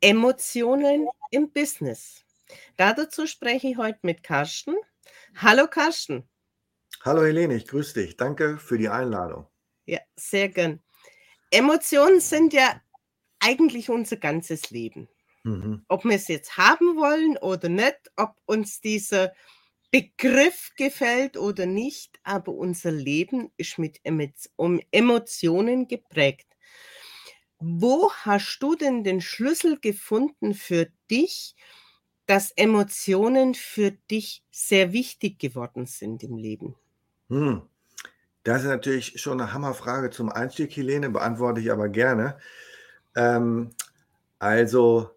Emotionen im Business. Dazu spreche ich heute mit Karsten. Hallo Karsten. Hallo Helene, ich grüße dich. Danke für die Einladung. Ja, sehr gern. Emotionen sind ja eigentlich unser ganzes Leben. Mhm. Ob wir es jetzt haben wollen oder nicht, ob uns dieser Begriff gefällt oder nicht, aber unser Leben ist mit Emotionen geprägt. Wo hast du denn den Schlüssel gefunden für dich, dass Emotionen für dich sehr wichtig geworden sind im Leben? Hm. Das ist natürlich schon eine Hammerfrage zum Einstieg, Helene, beantworte ich aber gerne. Ähm, also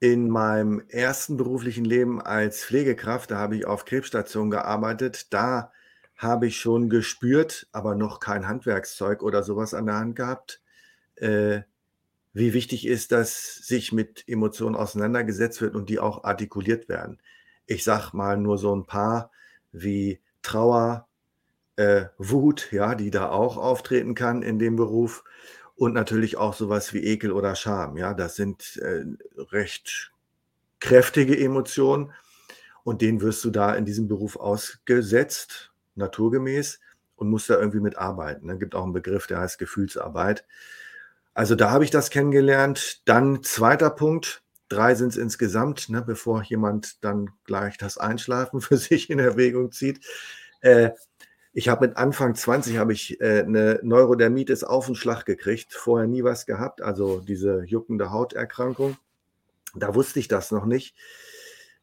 in meinem ersten beruflichen Leben als Pflegekraft, da habe ich auf Krebsstationen gearbeitet, da habe ich schon gespürt, aber noch kein Handwerkszeug oder sowas an der Hand gehabt, äh, wie wichtig ist, dass sich mit Emotionen auseinandergesetzt wird und die auch artikuliert werden. Ich sage mal nur so ein paar wie Trauer, äh, Wut, ja, die da auch auftreten kann in dem Beruf und natürlich auch sowas wie Ekel oder Scham. Ja, das sind äh, recht kräftige Emotionen und denen wirst du da in diesem Beruf ausgesetzt, naturgemäß und musst da irgendwie mitarbeiten. Es ne? gibt auch einen Begriff, der heißt Gefühlsarbeit. Also da habe ich das kennengelernt. Dann zweiter Punkt, drei sind es insgesamt, ne, bevor jemand dann gleich das Einschlafen für sich in Erwägung zieht. Äh, ich habe mit Anfang 20 habe ich äh, eine Neurodermitis auf den Schlag gekriegt, vorher nie was gehabt, also diese juckende Hauterkrankung. Da wusste ich das noch nicht,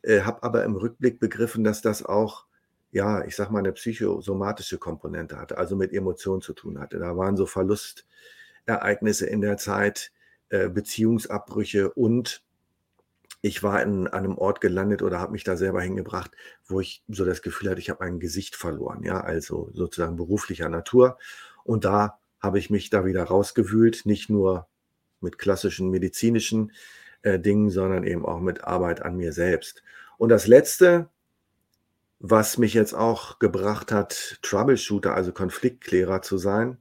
äh, habe aber im Rückblick begriffen, dass das auch, ja, ich sag mal, eine psychosomatische Komponente hatte, also mit Emotionen zu tun hatte. Da waren so Verlustereignisse in der Zeit, äh, Beziehungsabbrüche und ich war in einem Ort gelandet oder habe mich da selber hingebracht, wo ich so das Gefühl hatte, ich habe ein Gesicht verloren, ja, also sozusagen beruflicher Natur. Und da habe ich mich da wieder rausgewühlt, nicht nur mit klassischen medizinischen äh, Dingen, sondern eben auch mit Arbeit an mir selbst. Und das Letzte, was mich jetzt auch gebracht hat, Troubleshooter, also Konfliktklärer zu sein,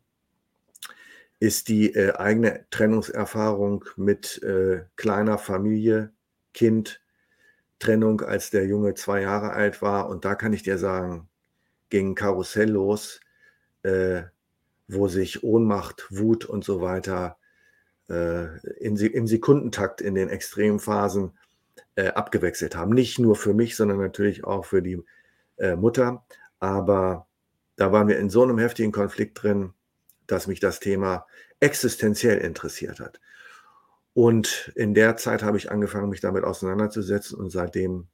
ist die äh, eigene Trennungserfahrung mit äh, kleiner Familie, Kind, Trennung, als der Junge zwei Jahre alt war. Und da kann ich dir sagen, ging Karussell los, äh, wo sich Ohnmacht, Wut und so weiter äh, in, im Sekundentakt in den Extremphasen äh, abgewechselt haben. Nicht nur für mich, sondern natürlich auch für die äh, Mutter. Aber da waren wir in so einem heftigen Konflikt drin, dass mich das Thema existenziell interessiert hat. Und in der Zeit habe ich angefangen, mich damit auseinanderzusetzen und seitdem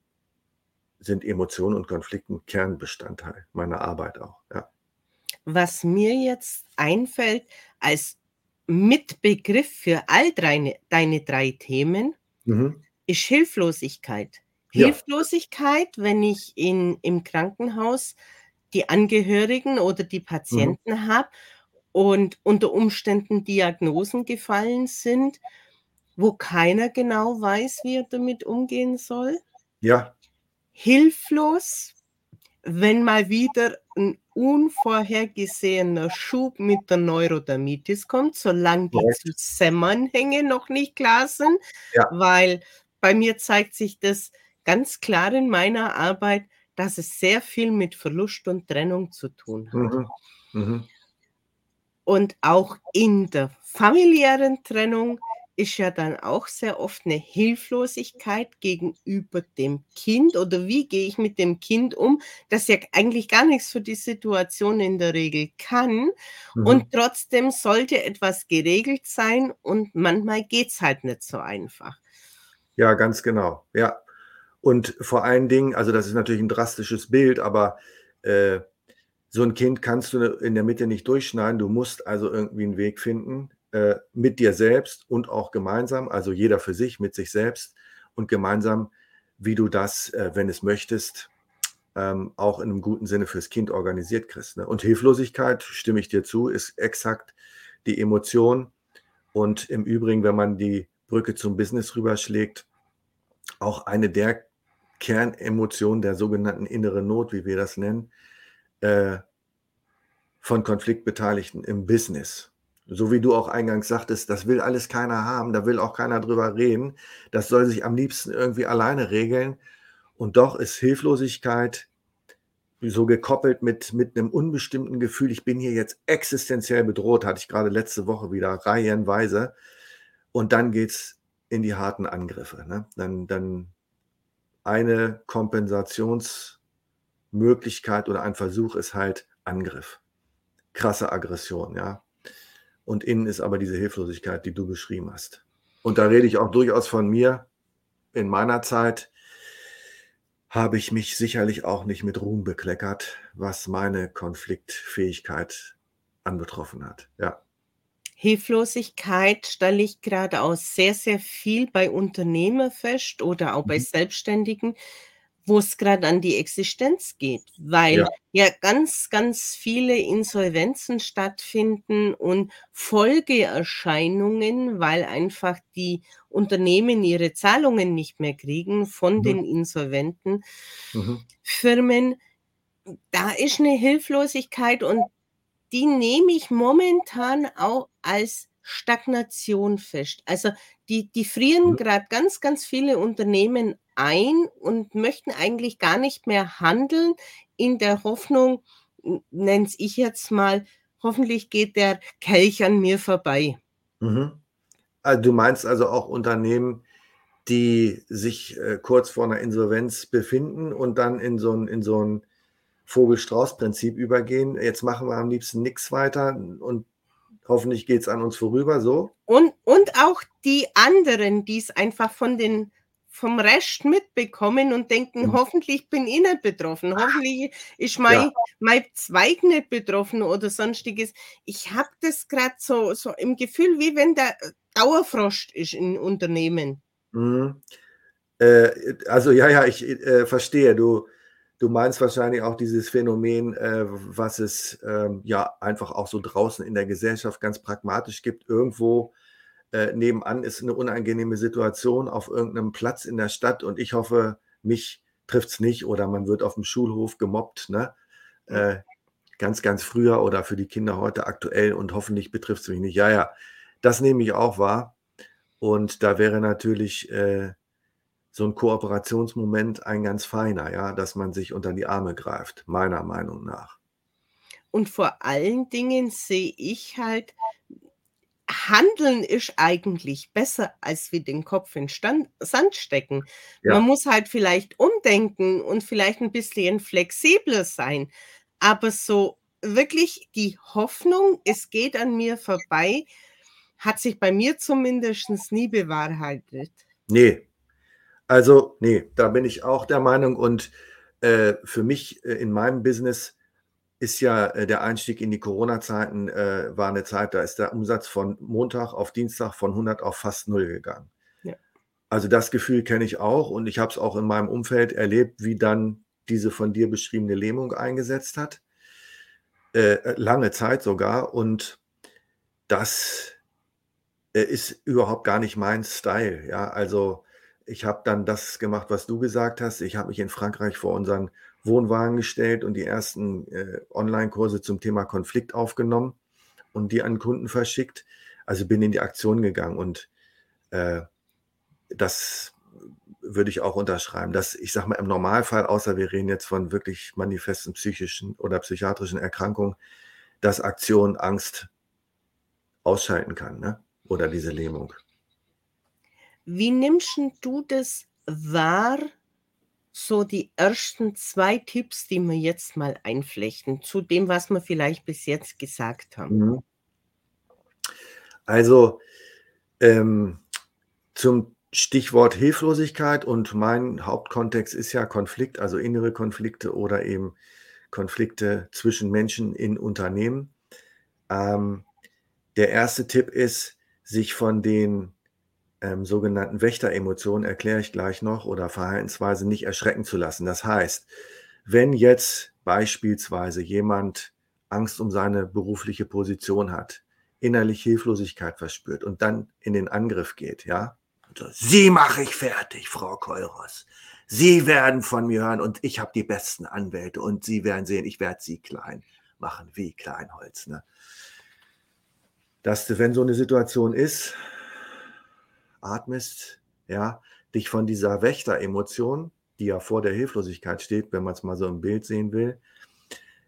sind Emotionen und Konflikten Kernbestandteil meiner Arbeit auch. Ja. Was mir jetzt einfällt als Mitbegriff für all deine, deine drei Themen, mhm. ist Hilflosigkeit. Ja. Hilflosigkeit, wenn ich in, im Krankenhaus die Angehörigen oder die mhm. Patienten mhm. habe und unter Umständen Diagnosen gefallen sind wo keiner genau weiß, wie er damit umgehen soll. Ja. Hilflos, wenn mal wieder ein unvorhergesehener Schub mit der Neurodermitis kommt, solange die ja. Zusammenhänge noch nicht klar sind, ja. weil bei mir zeigt sich das ganz klar in meiner Arbeit, dass es sehr viel mit Verlust und Trennung zu tun hat. Mhm. Mhm. Und auch in der familiären Trennung ist ja dann auch sehr oft eine Hilflosigkeit gegenüber dem Kind oder wie gehe ich mit dem Kind um, das ja eigentlich gar nichts für die Situation in der Regel kann mhm. und trotzdem sollte etwas geregelt sein und manchmal geht es halt nicht so einfach. Ja, ganz genau. Ja. Und vor allen Dingen, also das ist natürlich ein drastisches Bild, aber äh, so ein Kind kannst du in der Mitte nicht durchschneiden. Du musst also irgendwie einen Weg finden, äh, mit dir selbst und auch gemeinsam, also jeder für sich, mit sich selbst und gemeinsam, wie du das, äh, wenn es möchtest, ähm, auch in einem guten Sinne fürs Kind organisiert kriegst. Ne? Und Hilflosigkeit, stimme ich dir zu, ist exakt die Emotion. Und im Übrigen, wenn man die Brücke zum Business rüberschlägt, auch eine der Kernemotionen der sogenannten inneren Not, wie wir das nennen, äh, von Konfliktbeteiligten im Business So wie du auch eingangs sagtest, das will alles keiner haben, da will auch keiner drüber reden. Das soll sich am liebsten irgendwie alleine regeln. Und doch ist Hilflosigkeit so gekoppelt mit, mit einem unbestimmten Gefühl, ich bin hier jetzt existenziell bedroht, hatte ich gerade letzte Woche wieder reihenweise. Und dann geht es in die harten Angriffe. Ne? Dann, dann eine Kompensationsmöglichkeit oder ein Versuch ist halt Angriff. Krasse Aggression, ja. Und innen ist aber diese Hilflosigkeit, die du beschrieben hast. Und da rede ich auch durchaus von mir. In meiner Zeit habe ich mich sicherlich auch nicht mit Ruhm bekleckert, was meine Konfliktfähigkeit anbetroffen hat. Ja. Hilflosigkeit stelle ich gerade aus sehr, sehr viel bei Unternehmern fest oder auch bei mhm. Selbstständigen, wo es gerade an die Existenz geht, weil ja. ja ganz, ganz viele Insolvenzen stattfinden und Folgeerscheinungen, weil einfach die Unternehmen ihre Zahlungen nicht mehr kriegen von mhm. den insolventen mhm. Firmen. Da ist eine Hilflosigkeit und die nehme ich momentan auch als Stagnation fest. Also die, die frieren mhm. gerade ganz, ganz viele Unternehmen ein und möchten eigentlich gar nicht mehr handeln in der Hoffnung, nenne es ich jetzt mal, hoffentlich geht der Kelch an mir vorbei. Mhm. Also du meinst also auch Unternehmen, die sich äh, kurz vor einer Insolvenz befinden und dann in so ein, in so ein Vogel-Strauß-Prinzip übergehen. Jetzt machen wir am liebsten nichts weiter und hoffentlich geht es an uns vorüber so. Und, und auch die anderen, die es einfach von den vom Rest mitbekommen und denken, mhm. hoffentlich bin ich nicht betroffen, hoffentlich ist mein, ja. mein Zweig nicht betroffen oder sonstiges. Ich habe das gerade so, so im Gefühl, wie wenn der Dauerfrost ist in Unternehmen. Mhm. Äh, also ja, ja, ich äh, verstehe. Du, du meinst wahrscheinlich auch dieses Phänomen, äh, was es ähm, ja einfach auch so draußen in der Gesellschaft ganz pragmatisch gibt. Irgendwo äh, nebenan ist eine unangenehme Situation auf irgendeinem Platz in der Stadt und ich hoffe, mich trifft es nicht oder man wird auf dem Schulhof gemobbt, ne? Äh, ganz, ganz früher oder für die Kinder heute aktuell und hoffentlich betrifft es mich nicht. Ja, ja, das nehme ich auch wahr. Und da wäre natürlich äh, so ein Kooperationsmoment ein ganz feiner, ja, dass man sich unter die Arme greift, meiner Meinung nach. Und vor allen Dingen sehe ich halt, Handeln ist eigentlich besser, als wir den Kopf in Stand, Sand stecken. Ja. Man muss halt vielleicht umdenken und vielleicht ein bisschen flexibler sein. Aber so wirklich die Hoffnung, es geht an mir vorbei, hat sich bei mir zumindest nie bewahrheitet. Nee. Also, nee, da bin ich auch der Meinung. Und äh, für mich äh, in meinem Business ist ja äh, der Einstieg in die Corona-Zeiten, äh, war eine Zeit, da ist der Umsatz von Montag auf Dienstag von 100 auf fast null gegangen. Ja. Also das Gefühl kenne ich auch und ich habe es auch in meinem Umfeld erlebt, wie dann diese von dir beschriebene Lähmung eingesetzt hat. Äh, lange Zeit sogar und das äh, ist überhaupt gar nicht mein Style. Ja, also ich habe dann das gemacht, was du gesagt hast. Ich habe mich in Frankreich vor unseren Wohnwagen gestellt und die ersten äh, Online-Kurse zum Thema Konflikt aufgenommen und die an Kunden verschickt. Also bin in die Aktion gegangen und äh, das würde ich auch unterschreiben, dass ich sage mal im Normalfall, außer wir reden jetzt von wirklich manifesten psychischen oder psychiatrischen Erkrankungen, dass Aktion Angst ausschalten kann ne? oder diese Lähmung. Wie nimmst du das wahr, so die ersten zwei Tipps, die wir jetzt mal einflechten, zu dem, was wir vielleicht bis jetzt gesagt haben? Mhm. Also ähm, zum Stichwort Hilflosigkeit und mein Hauptkontext ist ja Konflikt, also innere Konflikte oder eben Konflikte zwischen Menschen in Unternehmen. Ähm, der erste Tipp ist, sich von den ähm, sogenannten Wächteremotionen erkläre ich gleich noch oder Verhaltensweise nicht erschrecken zu lassen. Das heißt, wenn jetzt beispielsweise jemand Angst um seine berufliche Position hat, innerlich Hilflosigkeit verspürt und dann in den Angriff geht, ja, so, Sie mache ich fertig, Frau Keuros. Sie werden von mir hören und ich habe die besten Anwälte und Sie werden sehen, ich werde Sie klein machen wie Kleinholz. Ne? dass wenn so eine Situation ist, atmest, ja, dich von dieser Wächter-Emotion, die ja vor der Hilflosigkeit steht, wenn man es mal so im Bild sehen will,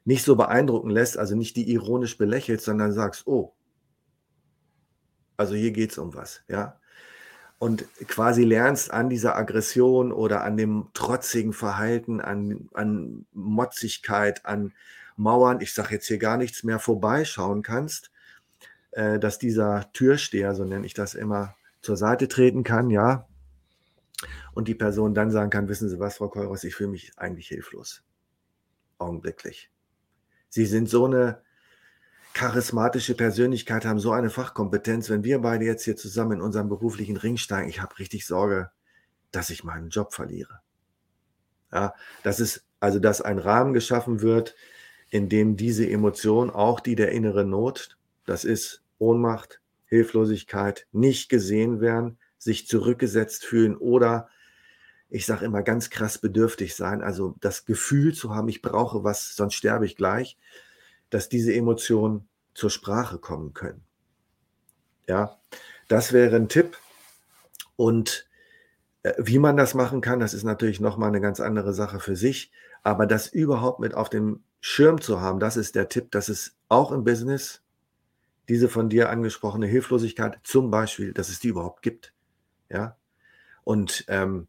nicht so beeindrucken lässt, also nicht die ironisch belächelt, sondern sagst, oh, also hier geht es um was, ja. Und quasi lernst an dieser Aggression oder an dem trotzigen Verhalten, an, an Motzigkeit, an Mauern, ich sage jetzt hier gar nichts mehr, vorbeischauen kannst, äh, dass dieser Türsteher, so nenne ich das immer, zur Seite treten kann, ja, und die Person dann sagen kann, wissen Sie was, Frau Keuros, ich fühle mich eigentlich hilflos. Augenblicklich. Sie sind so eine charismatische Persönlichkeit, haben so eine Fachkompetenz. Wenn wir beide jetzt hier zusammen in unserem beruflichen Ring steigen, ich habe richtig Sorge, dass ich meinen Job verliere. Ja, das ist also, dass ein Rahmen geschaffen wird, in dem diese Emotion, auch die der inneren Not, das ist Ohnmacht, Hilflosigkeit, nicht gesehen werden, sich zurückgesetzt fühlen oder ich sage immer ganz krass bedürftig sein, also das Gefühl zu haben, ich brauche was, sonst sterbe ich gleich, dass diese Emotionen zur Sprache kommen können. Ja, das wäre ein Tipp. Und äh, wie man das machen kann, das ist natürlich nochmal eine ganz andere Sache für sich. Aber das überhaupt mit auf dem Schirm zu haben, das ist der Tipp, dass es auch im Business diese von dir angesprochene Hilflosigkeit zum Beispiel, dass es die überhaupt gibt. Ja, und ähm,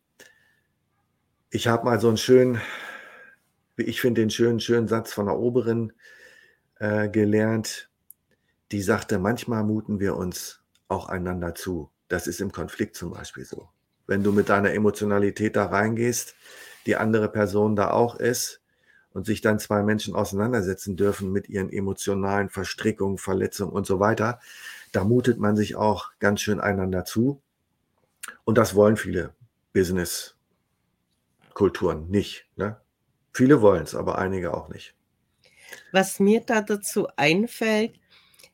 ich habe mal so einen schönen, wie ich finde, den schönen, schönen Satz von der Oberin äh, gelernt, die sagte, manchmal muten wir uns auch einander zu. Das ist im Konflikt zum Beispiel so. Wenn du mit deiner Emotionalität da reingehst, die andere Person da auch ist und sich dann zwei Menschen auseinandersetzen dürfen mit ihren emotionalen Verstrickungen, Verletzungen und so weiter, da mutet man sich auch ganz schön einander zu. Und das wollen viele Business Kulturen nicht. Ne? Viele wollen es, aber einige auch nicht. Was mir da dazu einfällt,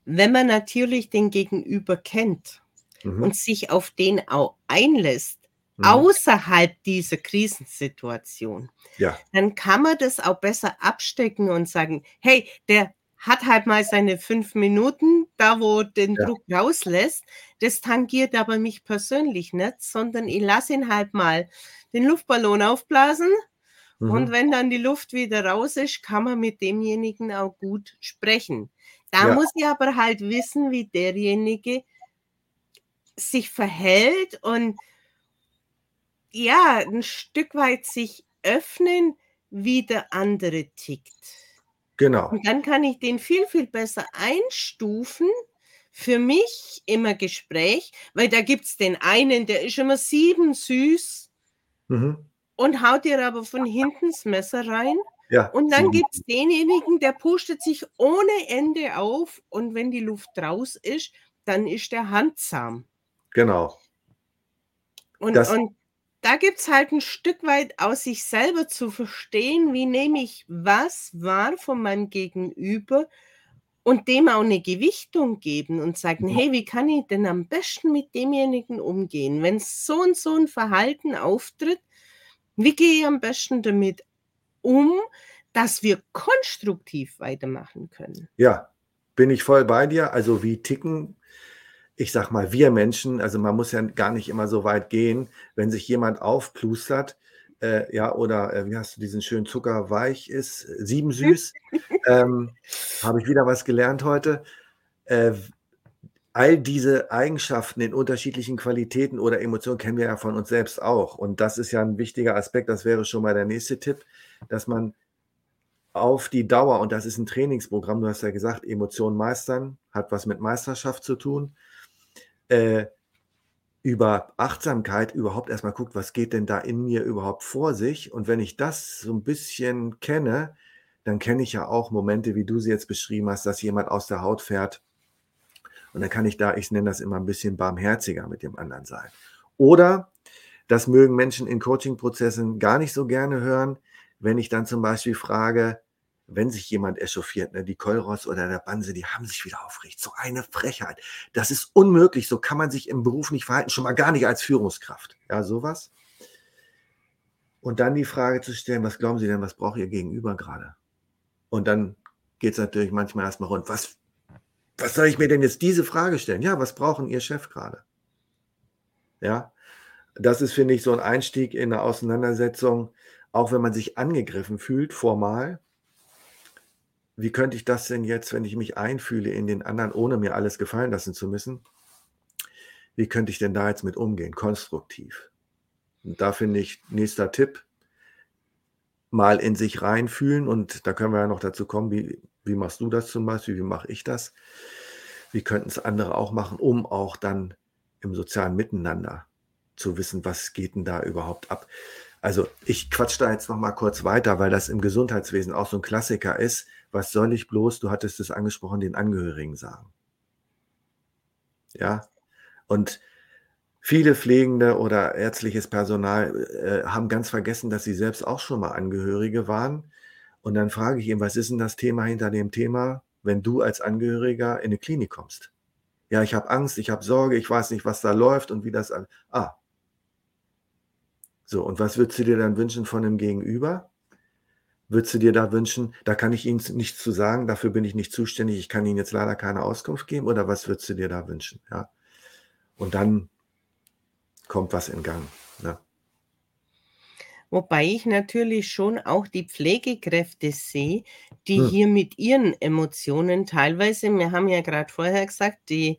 wenn man natürlich den Gegenüber kennt mhm. und sich auf den auch einlässt. Außerhalb dieser Krisensituation, ja. dann kann man das auch besser abstecken und sagen, hey, der hat halt mal seine fünf Minuten, da wo den ja. Druck rauslässt. Das tangiert aber mich persönlich nicht, sondern ich lasse ihn halt mal den Luftballon aufblasen. Mhm. Und wenn dann die Luft wieder raus ist, kann man mit demjenigen auch gut sprechen. Da ja. muss ich aber halt wissen, wie derjenige sich verhält und ja, ein Stück weit sich öffnen, wie der andere tickt. Genau. Und dann kann ich den viel, viel besser einstufen. Für mich immer Gespräch, weil da gibt es den einen, der ist immer sieben süß mhm. und haut dir aber von hinten das Messer rein. Ja, und dann gibt es denjenigen, der pustet sich ohne Ende auf und wenn die Luft raus ist, dann ist der handsam. Genau. Und, und da gibt es halt ein Stück weit aus sich selber zu verstehen, wie nehme ich was wahr von meinem Gegenüber und dem auch eine Gewichtung geben und sagen, mhm. hey, wie kann ich denn am besten mit demjenigen umgehen? Wenn so und so ein Verhalten auftritt, wie gehe ich am besten damit um, dass wir konstruktiv weitermachen können? Ja, bin ich voll bei dir. Also wie ticken ich sag mal, wir Menschen, also man muss ja gar nicht immer so weit gehen, wenn sich jemand aufplustert, äh, ja, oder äh, wie hast du diesen schönen Zucker weich ist, sieben süß, ähm, habe ich wieder was gelernt heute. Äh, all diese Eigenschaften in unterschiedlichen Qualitäten oder Emotionen kennen wir ja von uns selbst auch. Und das ist ja ein wichtiger Aspekt, das wäre schon mal der nächste Tipp, dass man auf die Dauer, und das ist ein Trainingsprogramm, du hast ja gesagt, Emotionen meistern, hat was mit Meisterschaft zu tun, äh, über Achtsamkeit überhaupt erstmal guckt, was geht denn da in mir überhaupt vor sich. Und wenn ich das so ein bisschen kenne, dann kenne ich ja auch Momente, wie du sie jetzt beschrieben hast, dass jemand aus der Haut fährt. Und dann kann ich da, ich nenne das immer ein bisschen barmherziger mit dem anderen sein. Oder, das mögen Menschen in Coaching-Prozessen gar nicht so gerne hören, wenn ich dann zum Beispiel frage, wenn sich jemand echauffiert, ne, die Kolros oder der Banse, die haben sich wieder aufregt. So eine Frechheit. Das ist unmöglich. So kann man sich im Beruf nicht verhalten, schon mal gar nicht als Führungskraft. Ja, sowas. Und dann die Frage zu stellen, was glauben Sie denn, was braucht Ihr Gegenüber gerade? Und dann geht es natürlich manchmal erstmal rund. Was, was soll ich mir denn jetzt diese Frage stellen? Ja, was brauchen Ihr Chef gerade? Ja, das ist, finde ich, so ein Einstieg in eine Auseinandersetzung, auch wenn man sich angegriffen fühlt, formal. Wie könnte ich das denn jetzt, wenn ich mich einfühle in den anderen, ohne mir alles gefallen lassen zu müssen? Wie könnte ich denn da jetzt mit umgehen, konstruktiv? Und da finde ich, nächster Tipp, mal in sich reinfühlen und da können wir ja noch dazu kommen, wie, wie machst du das zum Beispiel, wie mache ich das? Wie könnten es andere auch machen, um auch dann im sozialen Miteinander zu wissen, was geht denn da überhaupt ab? Also ich quatsch da jetzt noch mal kurz weiter, weil das im Gesundheitswesen auch so ein Klassiker ist. Was soll ich bloß, du hattest es angesprochen, den Angehörigen sagen? Ja, und viele Pflegende oder ärztliches Personal äh, haben ganz vergessen, dass sie selbst auch schon mal Angehörige waren. Und dann frage ich ihn, was ist denn das Thema hinter dem Thema, wenn du als Angehöriger in eine Klinik kommst? Ja, ich habe Angst, ich habe Sorge, ich weiß nicht, was da läuft und wie das. Ah. So, und was würdest du dir dann wünschen von dem Gegenüber? Würdest du dir da wünschen, da kann ich Ihnen nichts zu sagen, dafür bin ich nicht zuständig, ich kann Ihnen jetzt leider keine Auskunft geben? Oder was würdest du dir da wünschen? Ja. Und dann kommt was in Gang. Ne? Wobei ich natürlich schon auch die Pflegekräfte sehe, die hm. hier mit ihren Emotionen teilweise, wir haben ja gerade vorher gesagt, die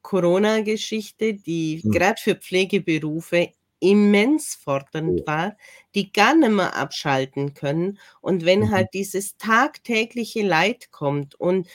Corona-Geschichte, die hm. gerade für Pflegeberufe immens fordernd war, die gar nicht mehr abschalten können. Und wenn mhm. halt dieses tagtägliche Leid kommt und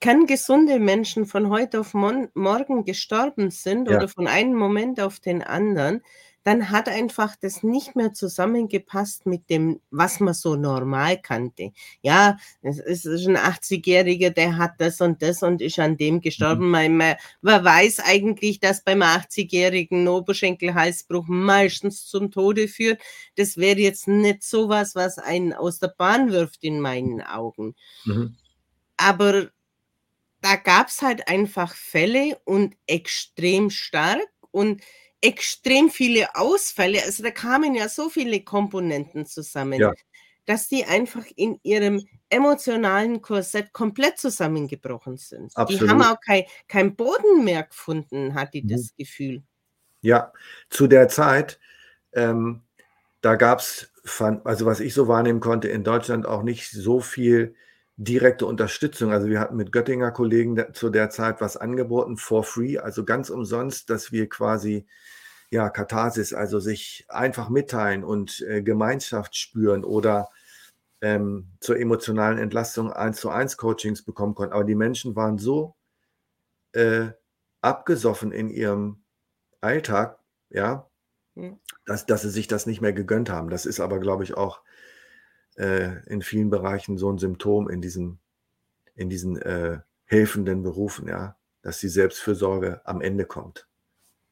kann gesunde Menschen von heute auf morgen gestorben sind ja. oder von einem Moment auf den anderen, dann hat einfach das nicht mehr zusammengepasst mit dem, was man so normal kannte. Ja, es ist ein 80-Jähriger, der hat das und das und ist an dem gestorben. Mhm. Man, man, weiß eigentlich, dass beim 80-jährigen Oberschenkelhalsbruch meistens zum Tode führt. Das wäre jetzt nicht sowas, was einen aus der Bahn wirft in meinen Augen. Mhm. Aber da gab es halt einfach Fälle und extrem stark und extrem viele Ausfälle. Also da kamen ja so viele Komponenten zusammen, ja. dass die einfach in ihrem emotionalen Korsett komplett zusammengebrochen sind. Absolut. Die haben auch kein, kein Boden mehr gefunden, hatte ich mhm. das Gefühl. Ja, zu der Zeit, ähm, da gab es, also was ich so wahrnehmen konnte, in Deutschland auch nicht so viel direkte Unterstützung. Also wir hatten mit Göttinger Kollegen zu der Zeit was angeboten, for free, also ganz umsonst, dass wir quasi ja, Katharsis, also sich einfach mitteilen und äh, Gemeinschaft spüren oder ähm, zur emotionalen Entlastung eins zu eins Coachings bekommen konnten. Aber die Menschen waren so äh, abgesoffen in ihrem Alltag, ja, mhm. dass, dass sie sich das nicht mehr gegönnt haben. Das ist aber, glaube ich, auch äh, in vielen Bereichen so ein Symptom in diesen, in diesen äh, helfenden Berufen, ja, dass die Selbstfürsorge am Ende kommt.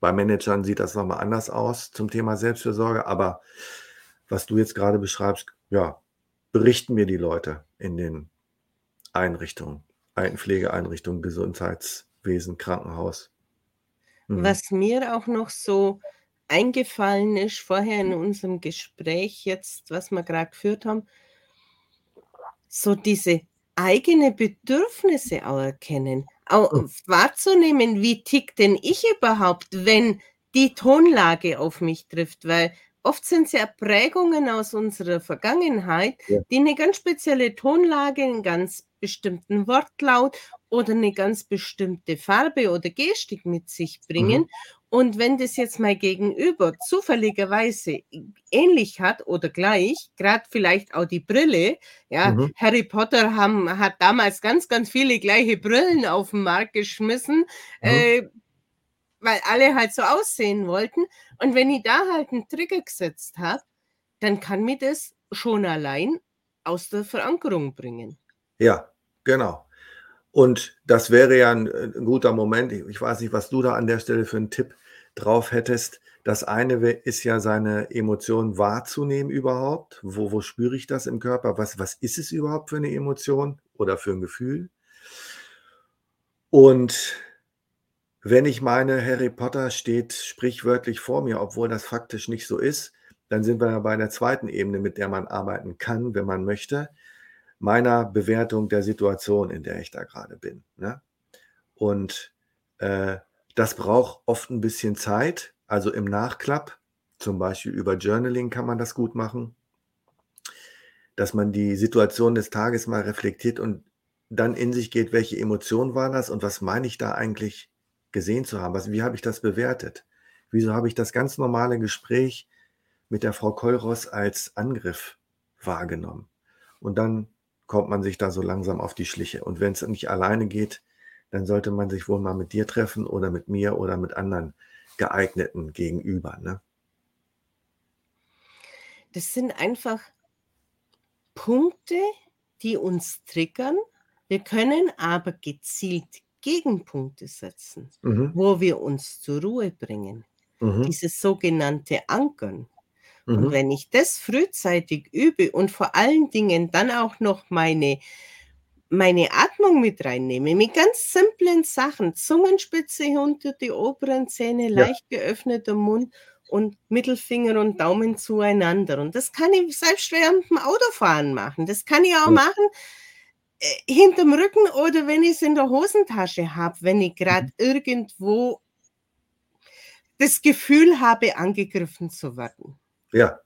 Bei Managern sieht das nochmal anders aus zum Thema Selbstfürsorge, aber was du jetzt gerade beschreibst, ja, berichten mir die Leute in den Einrichtungen, Altenpflegeeinrichtungen, Gesundheitswesen, Krankenhaus. Mhm. Was mir auch noch so eingefallen ist vorher in unserem Gespräch jetzt, was wir gerade geführt haben, so diese eigene Bedürfnisse auch erkennen, auch hm. wahrzunehmen, wie tickt denn ich überhaupt, wenn die Tonlage auf mich trifft, weil oft sind es ja Prägungen aus unserer Vergangenheit, ja. die eine ganz spezielle Tonlage, einen ganz bestimmten Wortlaut oder eine ganz bestimmte Farbe oder Gestik mit sich bringen. Mhm. Und wenn das jetzt mal gegenüber zufälligerweise ähnlich hat oder gleich, gerade vielleicht auch die Brille, ja, mhm. Harry Potter haben, hat damals ganz, ganz viele gleiche Brillen auf den Markt geschmissen, mhm. äh, weil alle halt so aussehen wollten. Und wenn ich da halt einen Trigger gesetzt habe, dann kann mir das schon allein aus der Verankerung bringen. Ja, genau. Und das wäre ja ein, ein guter Moment. Ich, ich, weiß nicht, was du da an der Stelle für einen Tipp drauf hättest. Das eine ist ja, seine Emotionen wahrzunehmen überhaupt. Wo, wo spüre ich das im Körper? Was, was ist es überhaupt für eine Emotion oder für ein Gefühl? Und wenn ich meine, Harry Potter steht sprichwörtlich vor mir, obwohl das faktisch nicht so ist, dann sind wir bei einer zweiten Ebene, mit der man arbeiten kann, wenn man möchte, meiner Bewertung der Situation, in der ich da gerade bin. Ne? Und äh, das braucht oft ein bisschen Zeit, also im Nachklapp, zum Beispiel über Journaling kann man das gut machen, dass man die Situation des Tages mal reflektiert und dann in sich geht, welche Emotionen waren das und was meine ich da eigentlich gesehen zu haben? Was, wie habe ich das bewertet? Wieso habe ich das ganz normale Gespräch mit der Frau Kolros als Angriff wahrgenommen? Und dann kommt man sich da so langsam auf die Schliche. Und wenn es nicht alleine geht, dann sollte man sich wohl mal mit dir treffen oder mit mir oder mit anderen geeigneten gegenüber. Ne? Das sind einfach Punkte, die uns triggern. Wir können aber gezielt Gegenpunkte setzen, mhm. wo wir uns zur Ruhe bringen. Mhm. Dieses sogenannte Ankern. Mhm. Und wenn ich das frühzeitig übe und vor allen Dingen dann auch noch meine, meine Atmung mit reinnehme, mit ganz simplen Sachen, Zungenspitze unter die oberen Zähne, ja. leicht geöffneter Mund und Mittelfinger und Daumen zueinander. Und das kann ich selbst während dem Autofahren machen. Das kann ich auch ja. machen äh, hinterm Rücken oder wenn ich es in der Hosentasche habe, wenn ich gerade mhm. irgendwo das Gefühl habe, angegriffen zu werden. Ja.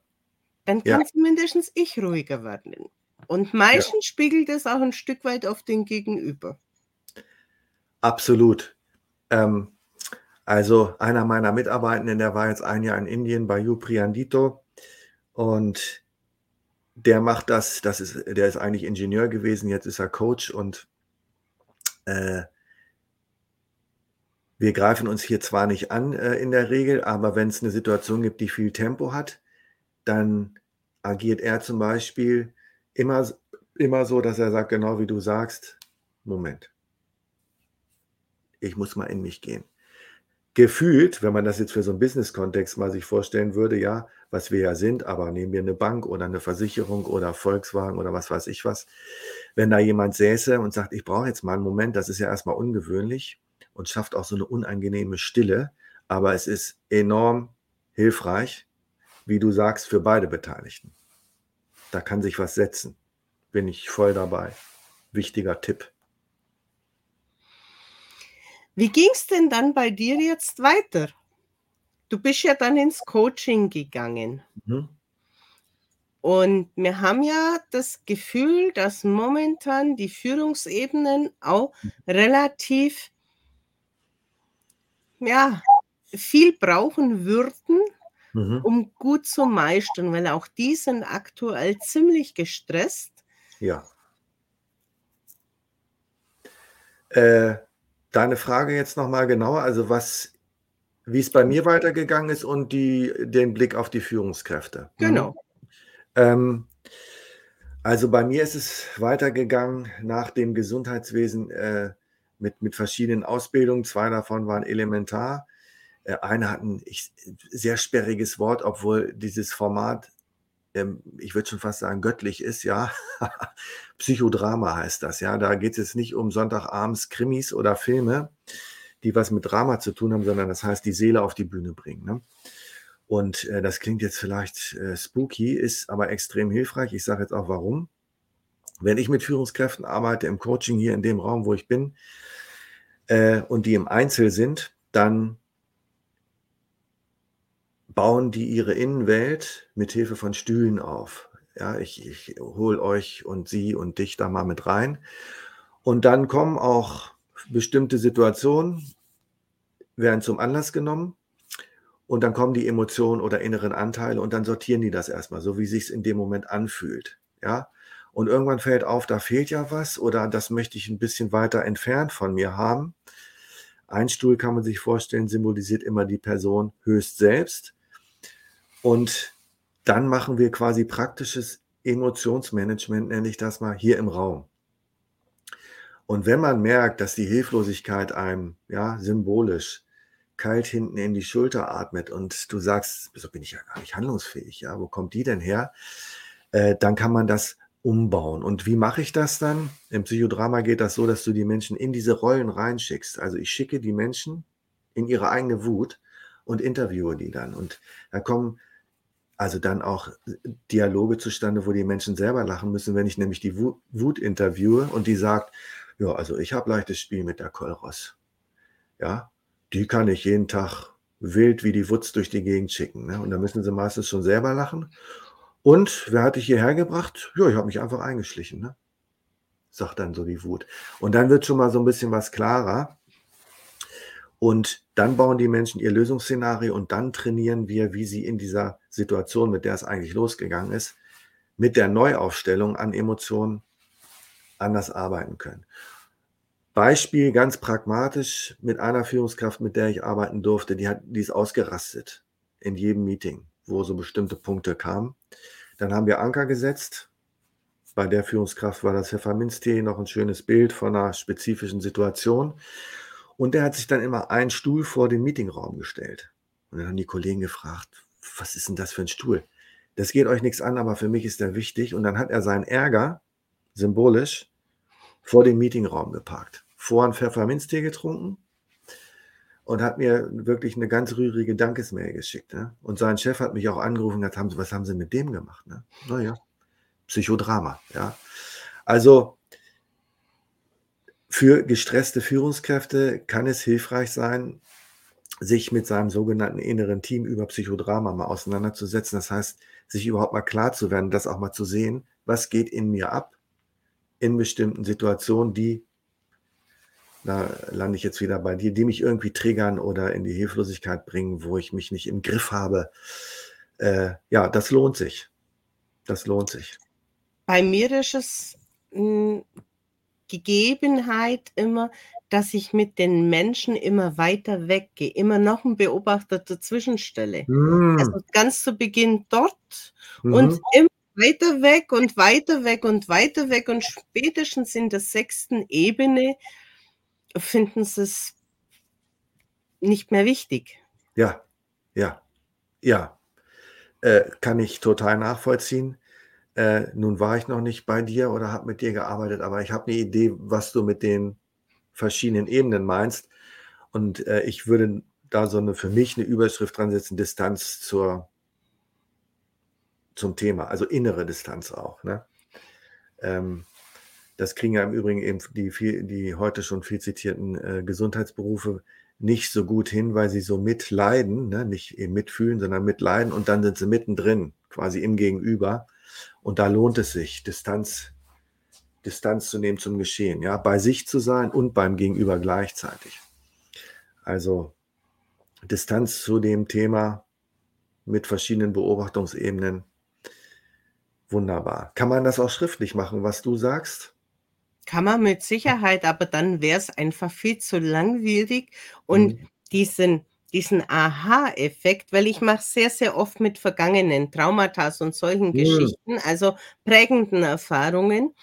Dann kann ja. zumindest ich ruhiger werden. Und meistens ja. spiegelt es auch ein Stück weit auf den Gegenüber. Absolut. Ähm, also einer meiner Mitarbeitenden, der war jetzt ein Jahr in Indien bei Yupriandito und der macht das, das ist, der ist eigentlich Ingenieur gewesen, jetzt ist er Coach und äh, wir greifen uns hier zwar nicht an äh, in der Regel, aber wenn es eine Situation gibt, die viel Tempo hat, dann agiert er zum Beispiel immer, immer so, dass er sagt, genau wie du sagst, Moment, ich muss mal in mich gehen. Gefühlt, wenn man das jetzt für so einen Business-Kontext mal sich vorstellen würde, ja, was wir ja sind, aber nehmen wir eine Bank oder eine Versicherung oder Volkswagen oder was weiß ich was, wenn da jemand säße und sagt, ich brauche jetzt mal einen Moment, das ist ja erstmal ungewöhnlich und schafft auch so eine unangenehme Stille, aber es ist enorm hilfreich, wie du sagst, für beide Beteiligten. Da kann sich was setzen. Bin ich voll dabei. Wichtiger Tipp. Wie ging es denn dann bei dir jetzt weiter? Du bist ja dann ins Coaching gegangen. Mhm. Und wir haben ja das Gefühl, dass momentan die Führungsebenen auch relativ ja, viel brauchen würden, mhm. um gut zu meistern, weil auch die sind aktuell ziemlich gestresst. Ja. Äh, Deine Frage jetzt nochmal genauer, also was, wie es bei mir weitergegangen ist und die, den Blick auf die Führungskräfte. Mhm. Genau. Ähm, also bei mir ist es weitergegangen nach dem Gesundheitswesen äh, mit, mit verschiedenen Ausbildungen. Zwei davon waren elementar. Äh, eine hat ein ich, sehr sperriges Wort, obwohl dieses Format ähm, ich würde schon fast sagen, göttlich ist, ja. Psychodrama heißt das, ja. Da geht es nicht um Sonntagabends Krimis oder Filme, die was mit Drama zu tun haben, sondern das heißt, die Seele auf die Bühne bringen. Ne? Und äh, das klingt jetzt vielleicht äh, spooky, ist aber extrem hilfreich. Ich sage jetzt auch warum. Wenn ich mit Führungskräften arbeite im Coaching hier in dem Raum, wo ich bin, äh, und die im Einzel sind, dann bauen die ihre Innenwelt mit Hilfe von Stühlen auf. Ja, ich, ich hole euch und sie und dich da mal mit rein. Und dann kommen auch bestimmte Situationen, werden zum Anlass genommen. Und dann kommen die Emotionen oder inneren Anteile und dann sortieren die das erstmal, so wie sich es in dem Moment anfühlt. Ja. Und irgendwann fällt auf, da fehlt ja was oder das möchte ich ein bisschen weiter entfernt von mir haben. Ein Stuhl kann man sich vorstellen, symbolisiert immer die Person höchst selbst. Und dann machen wir quasi praktisches Emotionsmanagement, nenne ich das mal, hier im Raum. Und wenn man merkt, dass die Hilflosigkeit einem ja symbolisch kalt hinten in die Schulter atmet und du sagst, so bin ich ja gar nicht handlungsfähig, ja, wo kommt die denn her? Äh, dann kann man das umbauen. Und wie mache ich das dann? Im Psychodrama geht das so, dass du die Menschen in diese Rollen reinschickst. Also ich schicke die Menschen in ihre eigene Wut und interviewe die dann. Und da kommen also dann auch Dialoge zustande, wo die Menschen selber lachen müssen, wenn ich nämlich die Wut, interviewe und die sagt, Ja, also ich habe leichtes Spiel mit der Kolros. Ja, die kann ich jeden Tag wild wie die Wutz durch die Gegend schicken. Ne? Und da müssen sie meistens schon selber lachen. Und wer hat dich hierher gebracht? Ja, ich habe mich einfach eingeschlichen. Ne? Sagt dann so die Wut. Und dann wird schon mal so ein bisschen was klarer. Und dann bauen die Menschen ihr Lösungsszenario und dann trainieren wir, wie sie in dieser Situation, mit der es eigentlich losgegangen ist, mit der Neuaufstellung an Emotionen anders arbeiten können. Beispiel ganz pragmatisch mit einer Führungskraft, mit der ich arbeiten durfte, die hat, die ist ausgerastet in jedem Meeting, wo so bestimmte Punkte kamen. Dann haben wir Anker gesetzt. Bei der Führungskraft war das Pfefferminztee noch ein schönes Bild von einer spezifischen Situation. Und der hat sich dann immer einen Stuhl vor den Meetingraum gestellt. Und dann haben die Kollegen gefragt, was ist denn das für ein Stuhl? Das geht euch nichts an, aber für mich ist der wichtig. Und dann hat er seinen Ärger symbolisch vor dem Meetingraum geparkt. Vor einen Pfefferminztee getrunken und hat mir wirklich eine ganz rührige Dankesmail geschickt. Ne? Und sein Chef hat mich auch angerufen und gesagt, was haben Sie mit dem gemacht? Ne? Naja, Psychodrama. Ja. Also für gestresste Führungskräfte kann es hilfreich sein, sich mit seinem sogenannten inneren Team über Psychodrama mal auseinanderzusetzen. Das heißt, sich überhaupt mal klar zu werden, das auch mal zu sehen, was geht in mir ab in bestimmten Situationen, die, da lande ich jetzt wieder bei dir, die mich irgendwie triggern oder in die Hilflosigkeit bringen, wo ich mich nicht im Griff habe. Äh, ja, das lohnt sich. Das lohnt sich. Bei mir ist es hm, Gegebenheit immer, dass ich mit den Menschen immer weiter weggehe, immer noch einen Beobachter dazwischen stelle. Mm. Also ganz zu Beginn dort mhm. und immer weiter weg und weiter weg und weiter weg und spätestens in der sechsten Ebene finden sie es nicht mehr wichtig. Ja, ja, ja. Äh, kann ich total nachvollziehen. Äh, nun war ich noch nicht bei dir oder habe mit dir gearbeitet, aber ich habe eine Idee, was du mit den verschiedenen Ebenen meinst. Und äh, ich würde da so eine für mich eine Überschrift dran setzen, Distanz zur, zum Thema, also innere Distanz auch. Ne? Ähm, das kriegen ja im Übrigen eben die, viel, die heute schon viel zitierten äh, Gesundheitsberufe nicht so gut hin, weil sie so mitleiden, ne? nicht eben mitfühlen, sondern mitleiden und dann sind sie mittendrin, quasi im Gegenüber und da lohnt es sich, Distanz, Distanz zu nehmen zum Geschehen, ja, bei sich zu sein und beim Gegenüber gleichzeitig. Also Distanz zu dem Thema mit verschiedenen Beobachtungsebenen. Wunderbar. Kann man das auch schriftlich machen, was du sagst? Kann man mit Sicherheit, aber dann wäre es einfach viel zu langwierig und mhm. diesen diesen Aha-Effekt, weil ich mache sehr, sehr oft mit vergangenen Traumata und solchen mhm. Geschichten, also prägenden Erfahrungen,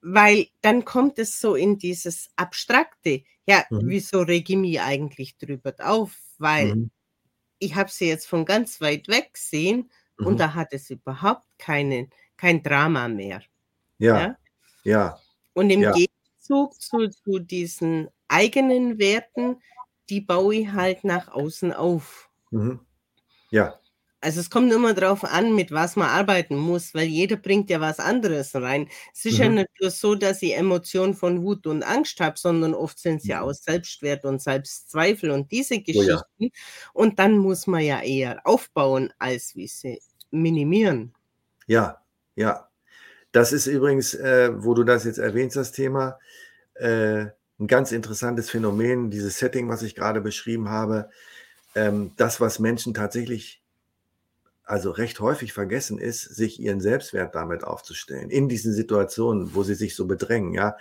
weil dann kommt es so in dieses Abstrakte. Ja, mhm. wieso rege ich mich eigentlich drüber auf? Weil mhm. ich habe sie jetzt von ganz weit weg gesehen und mhm. da hat es überhaupt keinen, kein Drama mehr. Ja, ja. ja. Und im ja. Gegenzug zu, zu diesen eigenen Werten die baue ich halt nach außen auf. Mhm. Ja. Also es kommt immer darauf an, mit was man arbeiten muss, weil jeder bringt ja was anderes rein. Es ist mhm. ja nicht nur so, dass ich Emotionen von Wut und Angst habe, sondern oft sind es ja mhm. auch Selbstwert und Selbstzweifel und diese Geschichten. Oh ja. Und dann muss man ja eher aufbauen, als wie sie minimieren. Ja, ja. Das ist übrigens, äh, wo du das jetzt erwähnst, das Thema. Äh, ein ganz interessantes Phänomen, dieses Setting, was ich gerade beschrieben habe. Ähm, das, was Menschen tatsächlich, also recht häufig vergessen ist, sich ihren Selbstwert damit aufzustellen. In diesen Situationen, wo sie sich so bedrängen, ja,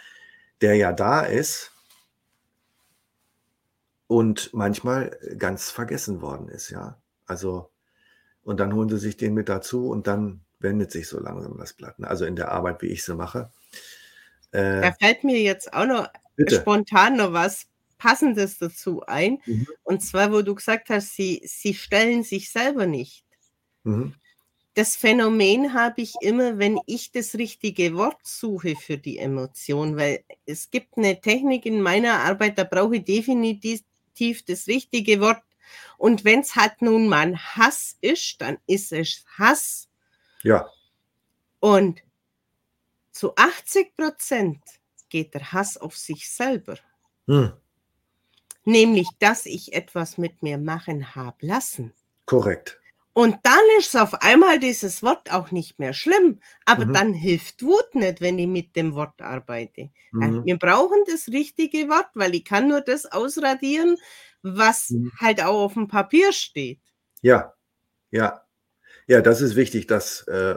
der ja da ist und manchmal ganz vergessen worden ist, ja. Also, und dann holen sie sich den mit dazu und dann wendet sich so langsam das Blatt. Ne? Also in der Arbeit, wie ich sie mache. Äh, da fällt mir jetzt auch noch Bitte. spontan noch was Passendes dazu ein. Mhm. Und zwar, wo du gesagt hast, sie, sie stellen sich selber nicht. Mhm. Das Phänomen habe ich immer, wenn ich das richtige Wort suche für die Emotion, weil es gibt eine Technik in meiner Arbeit, da brauche ich definitiv das richtige Wort. Und wenn es halt nun mal Hass ist, dann ist es Hass. Ja. Und zu 80 Prozent geht der Hass auf sich selber. Hm. Nämlich, dass ich etwas mit mir machen habe lassen. Korrekt. Und dann ist auf einmal dieses Wort auch nicht mehr schlimm. Aber mhm. dann hilft Wut nicht, wenn ich mit dem Wort arbeite. Mhm. Wir brauchen das richtige Wort, weil ich kann nur das ausradieren, was mhm. halt auch auf dem Papier steht. Ja, ja. Ja, das ist wichtig, dass, äh,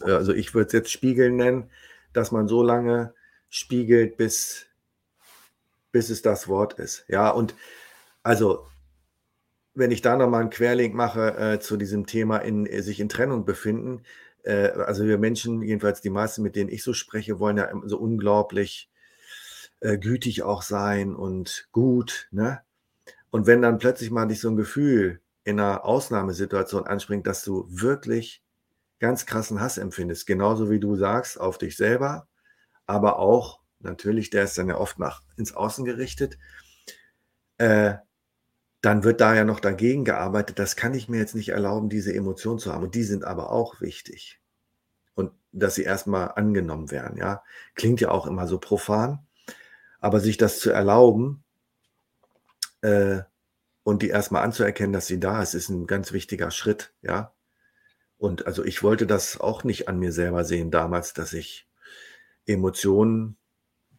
also ich würde es jetzt Spiegeln nennen, dass man so lange spiegelt, bis, bis es das Wort ist. Ja, und also wenn ich da nochmal einen Querlink mache äh, zu diesem Thema in äh, sich in Trennung befinden, äh, also wir Menschen, jedenfalls die meisten, mit denen ich so spreche, wollen ja so unglaublich äh, gütig auch sein und gut, ne? Und wenn dann plötzlich mal dich so ein Gefühl in einer Ausnahmesituation anspringt, dass du wirklich ganz krassen Hass empfindest, genauso wie du sagst, auf dich selber, aber auch, natürlich, der ist dann ja oft nach ins Außen gerichtet, äh, dann wird da ja noch dagegen gearbeitet, das kann ich mir jetzt nicht erlauben, diese Emotionen zu haben. Und die sind aber auch wichtig. Und dass sie erstmal angenommen werden, ja. Klingt ja auch immer so profan. Aber sich das zu erlauben äh, und die erstmal anzuerkennen, dass sie da ist, ist ein ganz wichtiger Schritt, ja. Und also ich wollte das auch nicht an mir selber sehen damals, dass ich Emotionen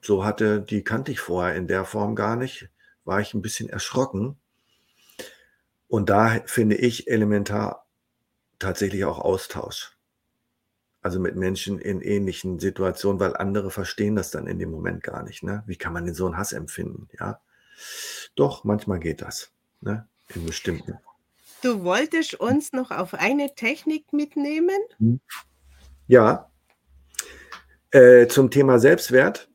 so hatte, die kannte ich vorher in der Form gar nicht. War ich ein bisschen erschrocken und da finde ich elementar tatsächlich auch Austausch. Also mit Menschen in ähnlichen Situationen, weil andere verstehen das dann in dem Moment gar nicht. Ne? Wie kann man denn so einen Hass empfinden? Ja, doch, manchmal geht das. Ne? In bestimmten. Du wolltest uns noch auf eine Technik mitnehmen? Hm. Ja. Äh, zum Thema Selbstwert.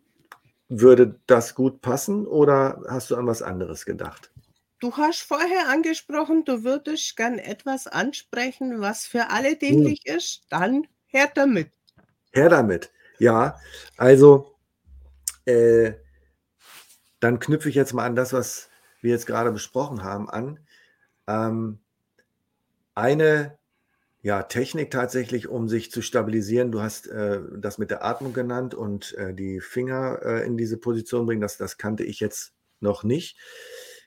Würde das gut passen oder hast du an was anderes gedacht? Du hast vorher angesprochen, du würdest gern etwas ansprechen, was für alle hm. dienlich hm. ist. Dann her damit. Her damit. Ja, also äh, dann knüpfe ich jetzt mal an das, was wir jetzt gerade besprochen haben, an. Ähm, eine ja, Technik tatsächlich, um sich zu stabilisieren. Du hast äh, das mit der Atmung genannt und äh, die Finger äh, in diese Position bringen. Das, das kannte ich jetzt noch nicht.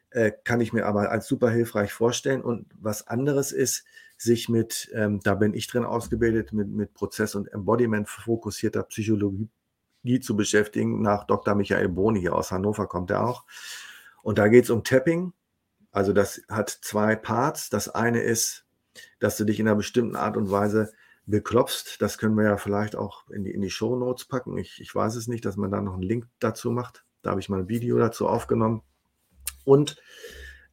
Äh, kann ich mir aber als super hilfreich vorstellen. Und was anderes ist, sich mit, ähm, da bin ich drin ausgebildet, mit, mit Prozess- und Embodiment fokussierter Psychologie zu beschäftigen. Nach Dr. Michael Boni hier aus Hannover kommt er auch. Und da geht es um Tapping. Also das hat zwei Parts. Das eine ist, dass du dich in einer bestimmten Art und Weise beklopfst. Das können wir ja vielleicht auch in die, in die Show Notes packen. Ich, ich weiß es nicht, dass man da noch einen Link dazu macht. Da habe ich mal ein Video dazu aufgenommen. Und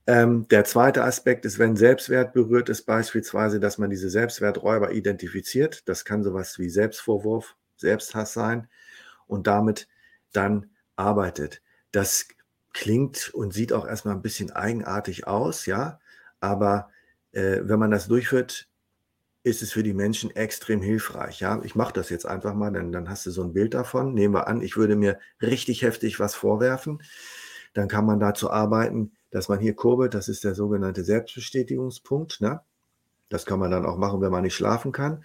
ähm, der zweite Aspekt ist, wenn Selbstwert berührt ist, beispielsweise, dass man diese Selbstwerträuber identifiziert. Das kann sowas wie Selbstvorwurf, Selbsthass sein und damit dann arbeitet. Das klingt und sieht auch erstmal ein bisschen eigenartig aus, ja, aber äh, wenn man das durchführt, ist es für die Menschen extrem hilfreich. Ja, ich mache das jetzt einfach mal, denn dann hast du so ein Bild davon. Nehmen wir an, ich würde mir richtig heftig was vorwerfen dann kann man dazu arbeiten, dass man hier kurbelt. Das ist der sogenannte Selbstbestätigungspunkt. Ne? Das kann man dann auch machen, wenn man nicht schlafen kann.